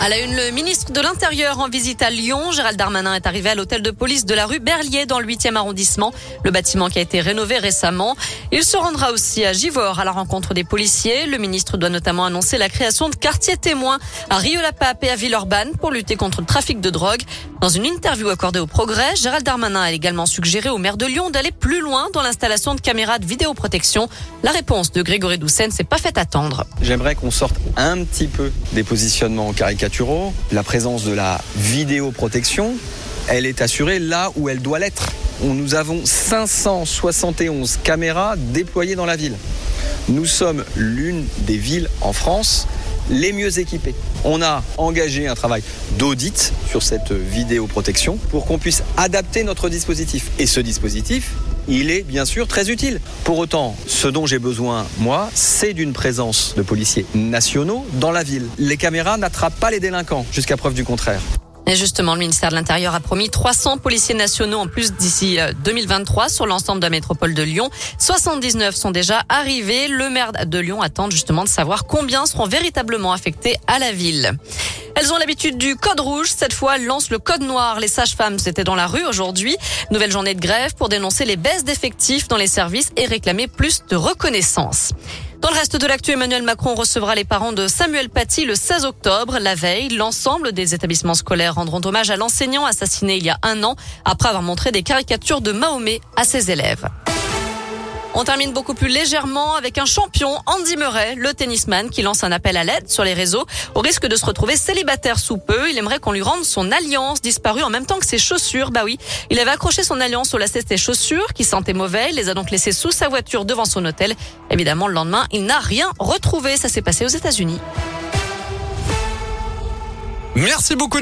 À la une, le ministre de l'Intérieur en visite à Lyon. Gérald Darmanin est arrivé à l'hôtel de police de la rue Berlier dans le 8e arrondissement. Le bâtiment qui a été rénové récemment. Il se rendra aussi à Givors à la rencontre des policiers. Le ministre doit notamment annoncer la création de quartiers témoins à Rio-la-Pape et à Villeurbanne pour lutter contre le trafic de drogue. Dans une interview accordée au Progrès, Gérald Darmanin a également suggéré au maire de Lyon d'aller plus loin dans l'installation de caméras de vidéoprotection. La réponse de Grégory Doucet ne s'est pas fait attendre. J'aimerais qu'on sorte un petit peu des positionnements caricaturaux. La présence de la vidéoprotection, elle est assurée là où elle doit l'être. Nous avons 571 caméras déployées dans la ville. Nous sommes l'une des villes en France les mieux équipées. On a engagé un travail d'audit sur cette vidéoprotection pour qu'on puisse adapter notre dispositif. Et ce dispositif, il est bien sûr très utile. Pour autant, ce dont j'ai besoin, moi, c'est d'une présence de policiers nationaux dans la ville. Les caméras n'attrapent pas les délinquants, jusqu'à preuve du contraire. Et justement, le ministère de l'Intérieur a promis 300 policiers nationaux en plus d'ici 2023 euh, sur l'ensemble de la métropole de Lyon. 79 sont déjà arrivés. Le maire de Lyon attend justement de savoir combien seront véritablement affectés à la ville. Elles ont l'habitude du code rouge. Cette fois, elles lancent le code noir. Les sages-femmes étaient dans la rue aujourd'hui. Nouvelle journée de grève pour dénoncer les baisses d'effectifs dans les services et réclamer plus de reconnaissance. Dans le reste de l'actu, Emmanuel Macron recevra les parents de Samuel Paty le 16 octobre. La veille, l'ensemble des établissements scolaires rendront hommage à l'enseignant assassiné il y a un an après avoir montré des caricatures de Mahomet à ses élèves. On termine beaucoup plus légèrement avec un champion, Andy Murray, le tennisman, qui lance un appel à l'aide sur les réseaux au risque de se retrouver célibataire sous peu. Il aimerait qu'on lui rende son alliance disparue en même temps que ses chaussures. Bah oui, il avait accroché son alliance au lacet de ses chaussures qui sentaient mauvais. Il les a donc laissées sous sa voiture devant son hôtel. Évidemment, le lendemain, il n'a rien retrouvé. Ça s'est passé aux États-Unis. Merci beaucoup,